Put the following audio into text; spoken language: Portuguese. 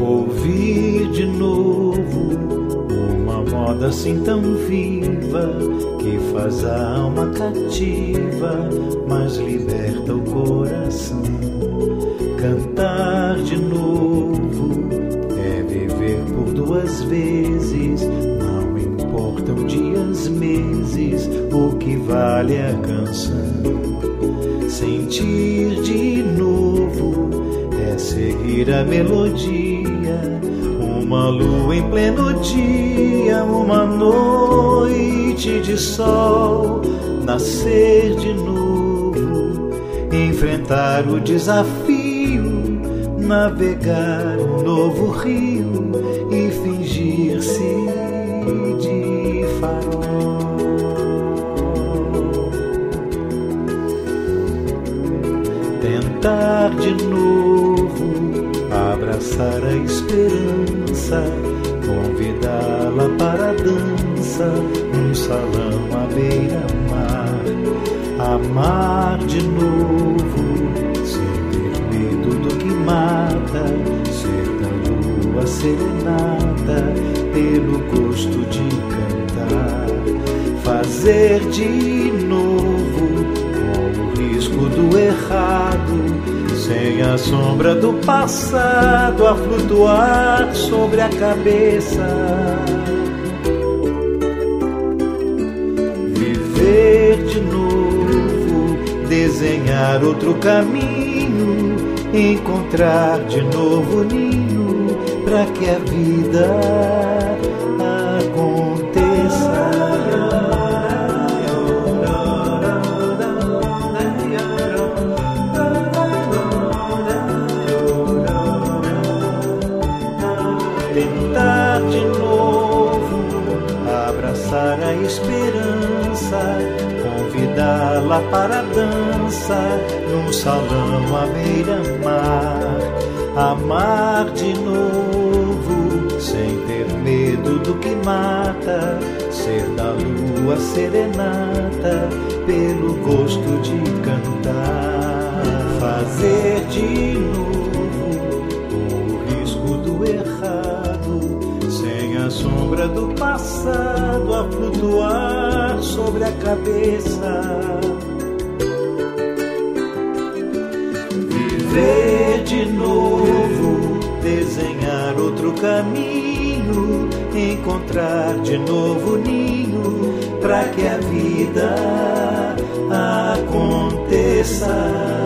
Ouvir de novo uma moda assim tão viva que faz a alma cativa, mas liberta o coração. Cantar de novo é viver por duas vezes, não importam dias, meses, o que vale a canção. Sentir de novo é seguir a melodia, uma lua em pleno dia, uma noite de sol, nascer de novo, enfrentar o desafio, navegar um novo rio e fingir-se Tentar de novo abraçar a esperança, convidá-la para a dança num salão à beira-mar, amar de novo, sem ter medo do que mata, ser da lua serenata pelo gosto de cantar, fazer de novo do errado sem a sombra do passado a flutuar sobre a cabeça. Viver de novo, desenhar outro caminho, encontrar de novo ninho para que a vida tentar de novo abraçar a esperança, convidá-la para a dança num salão à beira-mar, amar de novo sem ter medo do que mata, ser da lua serenata pelo gosto de cantar, a sombra do passado a flutuar sobre a cabeça. Viver de novo, desenhar outro caminho, encontrar de novo ninho, para que a vida aconteça